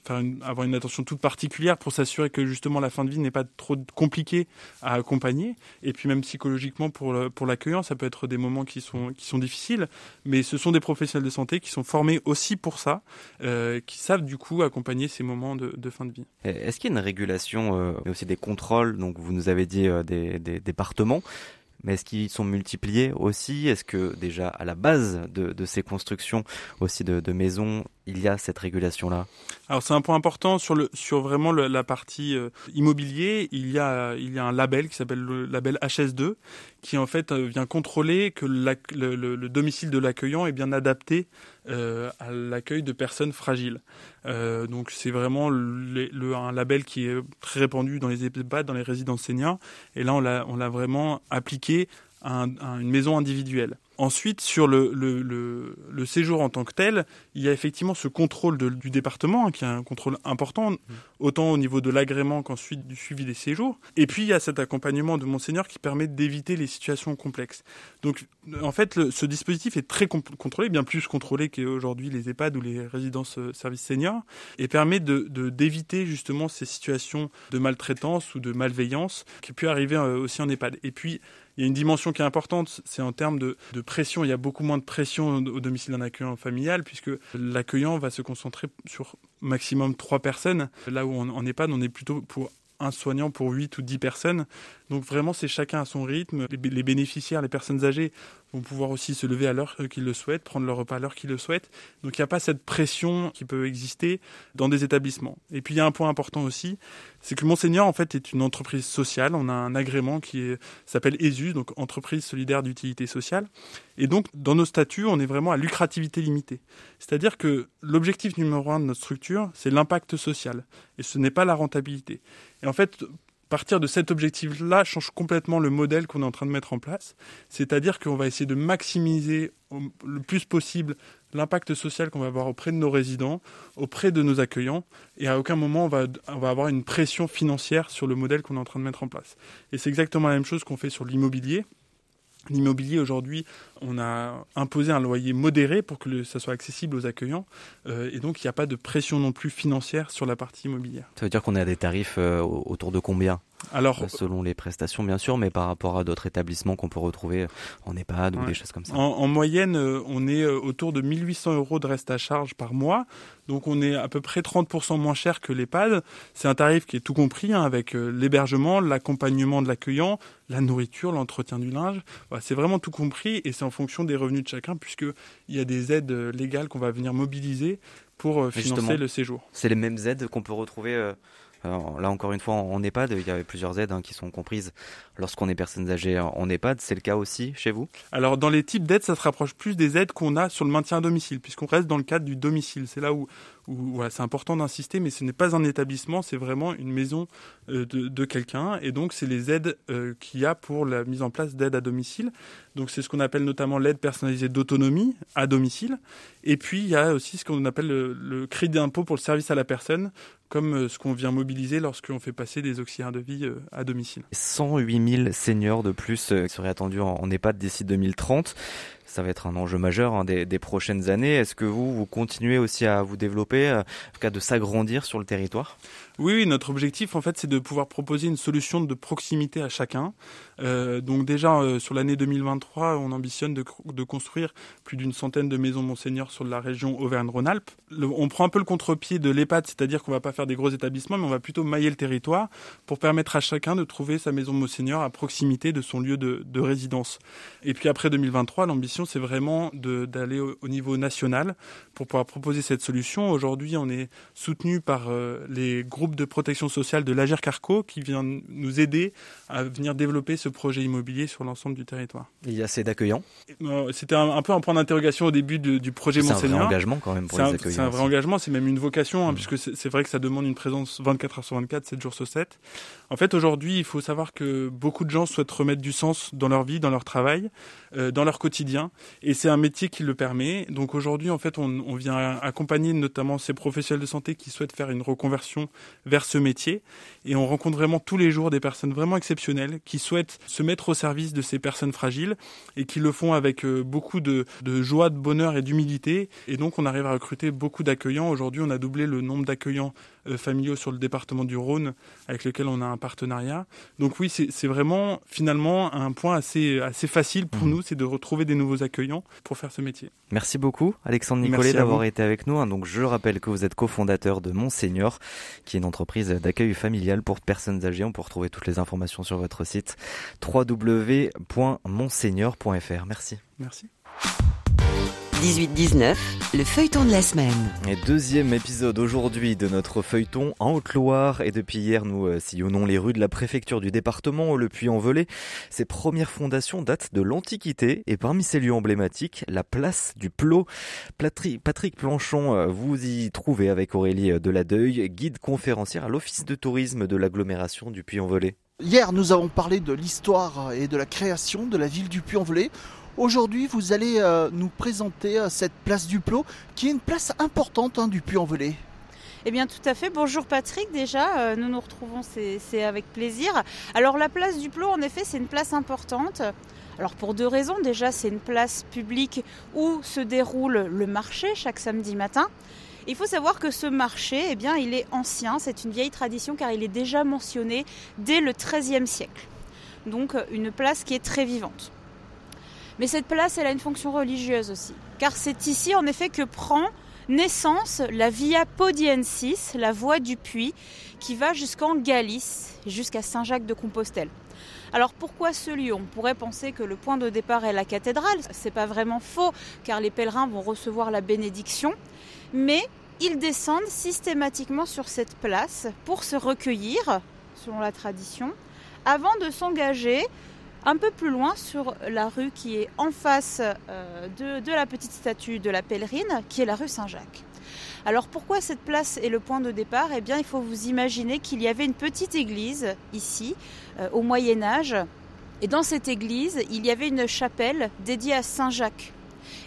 avoir une attention toute particulière pour s'assurer que justement la fin de vie n'est pas trop compliquée à accompagner. Et puis même psychologiquement pour, l'accueillant, ça peut être des moments qui sont, difficiles, mais ce sont des professionnels de santé qui sont formés aussi pour ça, euh, qui savent du coup accompagner ces moments de, fin de vie. Est-ce qu'il y a une régulation, euh, mais aussi des contrôles, donc vous nous avez dit des départements mais est-ce qu'ils sont multipliés aussi? Est-ce que déjà à la base de, ces constructions aussi de, de maisons, il y a cette régulation-là? Alors c'est un point important sur le sur vraiment la partie euh, immobilier. Il y a il y a un label qui s'appelle le label HS2 qui en fait euh, vient contrôler que le, le, domicile de l'accueillant est bien adapté euh, à l'accueil de personnes fragiles. Euh, donc c'est vraiment un label qui est très répandu dans les EHPAD, dans les résidences seniors. Et là on l'a vraiment appliqué à une maison individuelle. Ensuite, sur le, le, le, séjour en tant que tel, il y a effectivement ce contrôle du département, hein, qui est un contrôle important, mmh. autant au niveau de l'agrément qu'ensuite du suivi des séjours. Et puis, il y a cet accompagnement de Monseigneur qui permet d'éviter les situations complexes. Donc, en fait, ce dispositif est très contrôlé, bien plus contrôlé qu'aujourd'hui les EHPAD ou les résidences euh, services seniors, et permet de d'éviter justement ces situations de maltraitance ou de malveillance qui pu arriver euh, aussi en EHPAD. Et puis, il y a une dimension qui est importante, c'est en termes de, pression. Il y a beaucoup moins de pression au domicile d'un accueillant familial, puisque l'accueillant va se concentrer sur maximum trois personnes. Là où on, en EHPAD, on est plutôt pour un soignant pour 8 ou 10 personnes. Donc vraiment, c'est chacun à son rythme. Les bénéficiaires, les personnes âgées vont pouvoir aussi se lever à l'heure qu'ils le souhaitent, prendre leur repas à l'heure qu'ils le souhaitent. Donc il n'y a pas cette pression qui peut exister dans des établissements. Et puis il y a un point important aussi, c'est que Monseigneur en fait est une entreprise sociale. On a un agrément qui s'appelle ESU, donc entreprise solidaire d'utilité sociale. Et donc dans nos statuts, on est vraiment à lucrativité limitée. C'est-à-dire que l'objectif numéro un de notre structure, c'est l'impact social, et ce n'est pas la rentabilité. Et en fait, partir de cet objectif-là change complètement le modèle qu'on est en train de mettre en place. C'est-à-dire qu'on va essayer de maximiser le plus possible l'impact social qu'on va avoir auprès de nos résidents, auprès de nos accueillants, et à aucun moment on va, on avoir une pression financière sur le modèle qu'on est en train de mettre en place. Et c'est exactement la même chose qu'on fait sur l'immobilier. L'immobilier aujourd'hui, on a imposé un loyer modéré pour que ça soit accessible aux accueillants, euh, et donc il n'y a pas de pression non plus financière sur la partie immobilière. Ça veut dire qu'on est à des tarifs euh, autour de combien? Alors, euh, selon les prestations, bien sûr, mais par rapport à d'autres établissements qu'on peut retrouver en EHPAD ou des choses comme ça. En, moyenne, on est autour de 1800 euros de reste à charge par mois. Donc, on est à peu près 30% moins cher que l'EHPAD. C'est un tarif qui est tout compris, hein, avec l'hébergement, l'accompagnement de l'accueillant, la nourriture, l'entretien du linge. c'est vraiment tout compris et c'est en fonction des revenus de chacun, puisqu'il y a des aides euh, légales qu'on va venir mobiliser pour euh, financer le séjour. C'est les mêmes aides qu'on peut retrouver euh, là encore une fois en EHPAD, il y avait plusieurs aides hein, qui sont comprises lorsqu'on est personnes âgées en EHPAD. C'est le cas aussi chez vous? Alors dans les types d'aides, ça se rapproche plus des aides qu'on a sur le maintien à domicile, puisqu'on reste dans le cadre du domicile. C'est là où, c'est important d'insister, mais ce n'est pas un établissement, c'est vraiment une maison de, de quelqu'un. Et donc c'est les aides qu'il y a pour la mise en place d'aides à domicile. Donc c'est ce qu'on appelle notamment l'aide personnalisée d'autonomie à domicile. Et puis il y a aussi ce qu'on appelle le, crédit d'impôt pour le service à la personne, comme euh, ce qu'on vient mobiliser lorsqu'on fait passer des auxiliaires de vie euh, à domicile. 108 000 seniors de plus euh, seraient attendus en EHPAD d'ici 2030 ça va être un enjeu majeur hein, des, des, prochaines années. Est-ce que vous, vous continuez aussi à vous développer, en tout cas de s'agrandir sur le territoire? Oui, notre objectif, en fait, c'est de pouvoir proposer une solution de proximité à chacun. Euh, donc déjà, euh, sur l'année 2023, on ambitionne de, construire plus d'une centaine de maisons Monseigneur sur la région Auvergne-Rhône-Alpes. On prend un peu le contre-pied de l'EHPAD, c'est-à-dire qu'on va pas faire des gros établissements, mais on va plutôt mailler le territoire pour permettre à chacun de trouver sa maison Monseigneur à proximité de son lieu de, de résidence. Et puis après 2023, l'ambition, c'est vraiment d'aller au, au, niveau national pour pouvoir proposer cette solution. Aujourd'hui, on est soutenu par euh, les groupes groupe de protection sociale de l'Agir Carco qui vient nous aider à venir développer ce projet immobilier sur l'ensemble du territoire. Il y a assez d'accueillants euh, C'était un, peu un point d'interrogation au début du projet Monseigneur. C'est un vrai engagement quand même pour les accueillants. C'est un vrai engagement, c'est même une vocation, hein, mmh. puisque c'est vrai que ça demande une présence 24 heures sur 24, 7 jours sur 7. En fait, aujourd'hui, il faut savoir que beaucoup de gens souhaitent remettre du sens dans leur vie, dans leur travail, euh, dans leur quotidien, et c'est un métier qui le permet. Donc aujourd'hui, en fait, on, on vient accompagner notamment ces professionnels de santé qui souhaitent faire une reconversion vers ce métier. Et on rencontre vraiment tous les jours des personnes vraiment exceptionnelles qui souhaitent se mettre au service de ces personnes fragiles et qui le font avec euh, beaucoup de, de joie, de bonheur et d'humilité. Et donc on arrive à recruter beaucoup d'accueillants. Aujourd'hui, on a doublé le nombre d'accueillants familiaux sur le département du Rhône avec lequel on a un partenariat. Donc oui, c'est vraiment finalement un point assez, assez facile pour mmh. nous, c'est de retrouver des nouveaux accueillants pour faire ce métier. Merci beaucoup Alexandre Nicolet d'avoir été avec nous. Donc je rappelle que vous êtes cofondateur de Monseigneur, qui est une entreprise d'accueil familial pour personnes âgées. On peut retrouver toutes les informations sur votre site www.monseigneur.fr. Merci. Merci. 18-19, le feuilleton de la semaine. Et deuxième épisode aujourd'hui de notre feuilleton en Haute-Loire. Et depuis hier, nous euh, sillonnons les rues de la préfecture du département, le Puy-en-Velay. Ces premières fondations datent de l'Antiquité et parmi ces lieux emblématiques, la place du Plot. Patrick Planchon, euh, vous y trouvez avec Aurélie euh, Deladeuil, guide conférencière à l'Office de tourisme de l'agglomération du Puy-en-Velay. Hier, nous avons parlé de l'histoire et de la création de la ville du Puy-en-Velay. Aujourd'hui, vous allez euh, nous présenter euh, cette place du Plot, qui est une place importante hein, du Puy-en-Velay. Eh bien tout à fait. Bonjour Patrick déjà, euh, nous nous retrouvons, c'est avec plaisir. Alors la place du Plot, en effet, c'est une place importante. Alors pour deux raisons. Déjà, c'est une place publique où se déroule le marché chaque samedi matin. Il faut savoir que ce marché, eh bien, il est ancien, c'est une vieille tradition car il est déjà mentionné dès le XIIIe siècle. Donc une place qui est très vivante. Mais cette place, elle a une fonction religieuse aussi. Car c'est ici, en effet, que prend naissance la Via Podiensis, la voie du puits, qui va jusqu'en Galice, jusqu'à Saint-Jacques de Compostelle. Alors pourquoi ce lieu? On pourrait penser que le point de départ est la cathédrale. C'est pas vraiment faux, car les pèlerins vont recevoir la bénédiction, mais ils descendent systématiquement sur cette place pour se recueillir, selon la tradition, avant de s'engager un peu plus loin sur la rue qui est en face euh, de, la petite statue de la pèlerine, qui est la rue Saint-Jacques. Alors pourquoi cette place est le point de départ? Eh bien il faut vous imaginer qu'il y avait une petite église ici euh, au Moyen Âge et dans cette église il y avait une chapelle dédiée à Saint Jacques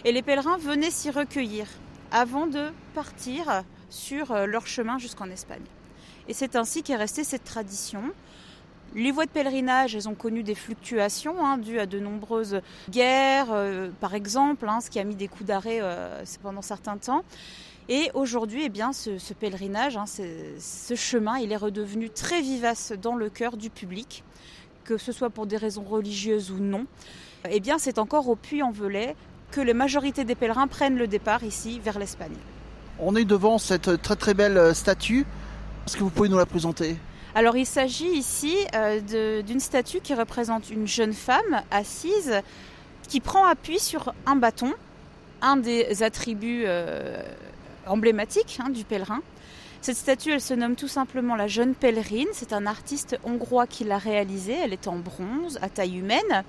et les pèlerins venaient s'y recueillir avant de partir sur euh, leur chemin jusqu'en Espagne. Et c'est ainsi qu'est restée cette tradition. Les voies de pèlerinage, ont connu des fluctuations hein, dues à de nombreuses guerres, euh, par exemple, hein, ce qui a mis des coups d'arrêt euh, pendant certains temps. Et aujourd'hui, eh bien, ce, pèlerinage, hein, ce chemin, il est redevenu très vivace dans le cœur du public, que ce soit pour des raisons religieuses ou non. Eh bien, c'est encore au Puy-en-Velay que la majorité des pèlerins prennent le départ ici vers l'Espagne. On est devant cette très très belle statue. Est-ce que vous pouvez nous la présenter? Alors il s'agit ici euh, d'une statue qui représente une jeune femme assise qui prend appui sur un bâton, un des attributs euh, emblématiques hein, du pèlerin. Cette statue, elle se nomme tout simplement la jeune pèlerine. C'est un artiste hongrois qui l'a réalisée. Elle est en bronze, à taille humaine.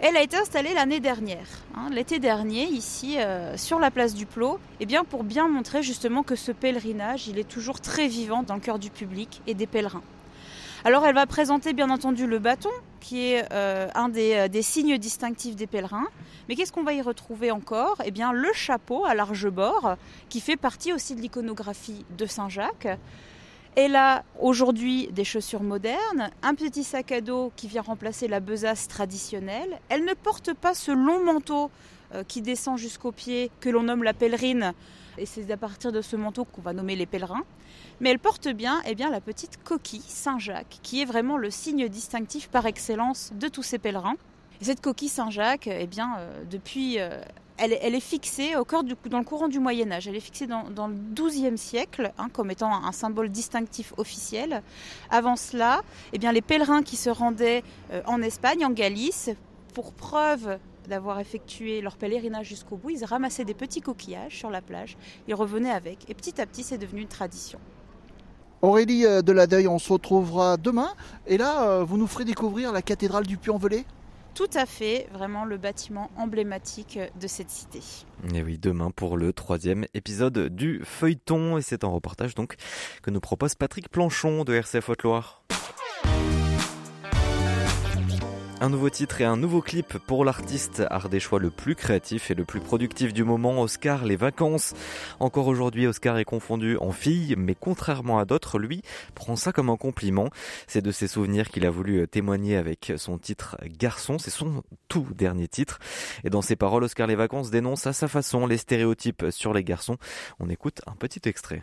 Elle a été installée l'année dernière, hein, l'été dernier, ici euh, sur la place du Plot, et eh bien pour bien montrer justement que ce pèlerinage, il est toujours très vivant dans le cœur du public et des pèlerins. Alors elle va présenter bien entendu le bâton, qui est euh, un des, euh, des, signes distinctifs des pèlerins. Mais qu'est-ce qu'on va y retrouver encore? Eh bien le chapeau à large bord, qui fait partie aussi de l'iconographie de Saint-Jacques. Elle a aujourd'hui des chaussures modernes, un petit sac à dos qui vient remplacer la besace traditionnelle. Elle ne porte pas ce long manteau euh, qui descend jusqu'aux pieds que l'on nomme la pèlerine. Et c'est à partir de ce manteau qu'on va nommer les pèlerins. Mais elle porte bien, eh bien la petite coquille Saint-Jacques, qui est vraiment le signe distinctif par excellence de tous ces pèlerins. Et cette coquille Saint-Jacques, eh bien, euh, depuis elle, est fixée dans le courant du Moyen Âge. Elle est fixée dans, le XIIe siècle hein, comme étant un, symbole distinctif officiel. Avant cela, eh les pèlerins qui se rendaient euh, en Espagne, en Galice, pour preuve d'avoir effectué leur pèlerinage jusqu'au bout, ils ramassaient des petits coquillages sur la plage, ils revenaient avec, et petit à petit c'est devenu une tradition. Aurélie euh, de la on se retrouvera demain, et là euh, vous nous ferez découvrir la cathédrale du Puy-en-Velay tout à fait, vraiment le bâtiment emblématique de cette cité. Et oui, demain pour le troisième épisode du feuilleton, et c'est un reportage donc que nous propose Patrick Planchon de RCF Haute-Loire. Un nouveau titre et un nouveau clip pour l'artiste ardéchois le plus créatif et le plus productif du moment, Oscar Les Vacances. Encore aujourd'hui, Oscar est confondu en fille, mais contrairement à d'autres, lui prend ça comme un compliment. C'est de ses souvenirs qu'il a voulu témoigner avec son titre Garçon. C'est son tout dernier titre. Et dans ses paroles, Oscar Les Vacances dénonce à sa façon les stéréotypes sur les garçons. On écoute un petit extrait.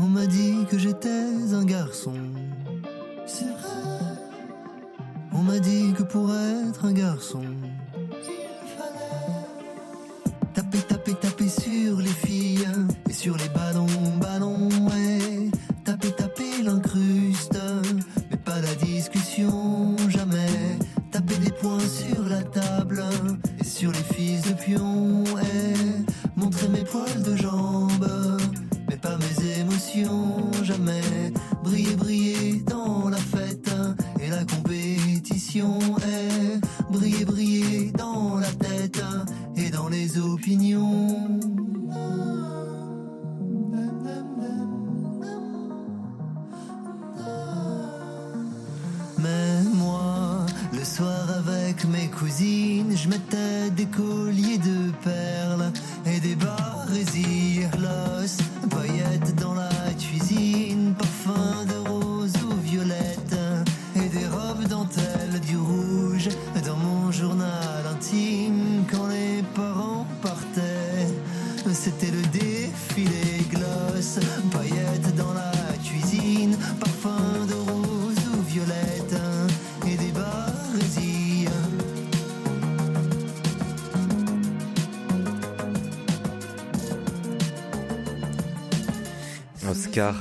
On m'a dit que j'étais un garçon. C'est vrai. On m'a dit que pour être un garçon, il fallait taper, taper, taper sur les filles et sur les ballons, ballons, ouais. Taper, taper l'incruste, mais pas la discussion, jamais. Taper des points sur la table et sur les fils de pion, et montrer mes poils de jambes pas mes émotions, jamais briller, briller dans la fête et la compétition est briller, briller dans la tête et dans les opinions. Mais moi, le soir avec mes cousines, je mettais des colliers de perles et des barésies paillettes dans la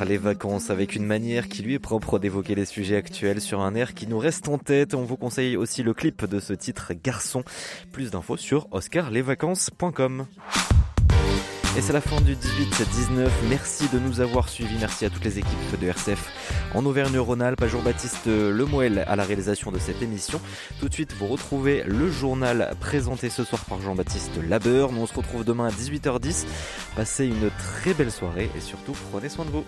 Les vacances avec une manière qui lui est propre d'évoquer les sujets actuels sur un air qui nous reste en tête. On vous conseille aussi le clip de ce titre Garçon. Plus d'infos sur oscarlesvacances.com. Et c'est la fin du 18-19. Merci de nous avoir suivis. Merci à toutes les équipes de RCF en Auvergne-Rhône-Alpes, à Jean-Baptiste Lemoel à la réalisation de cette émission. Tout de suite, vous retrouvez le journal présenté ce soir par Jean-Baptiste Labeur. Nous on se retrouve demain à 18h10. Passez une très belle soirée et surtout prenez soin de vous.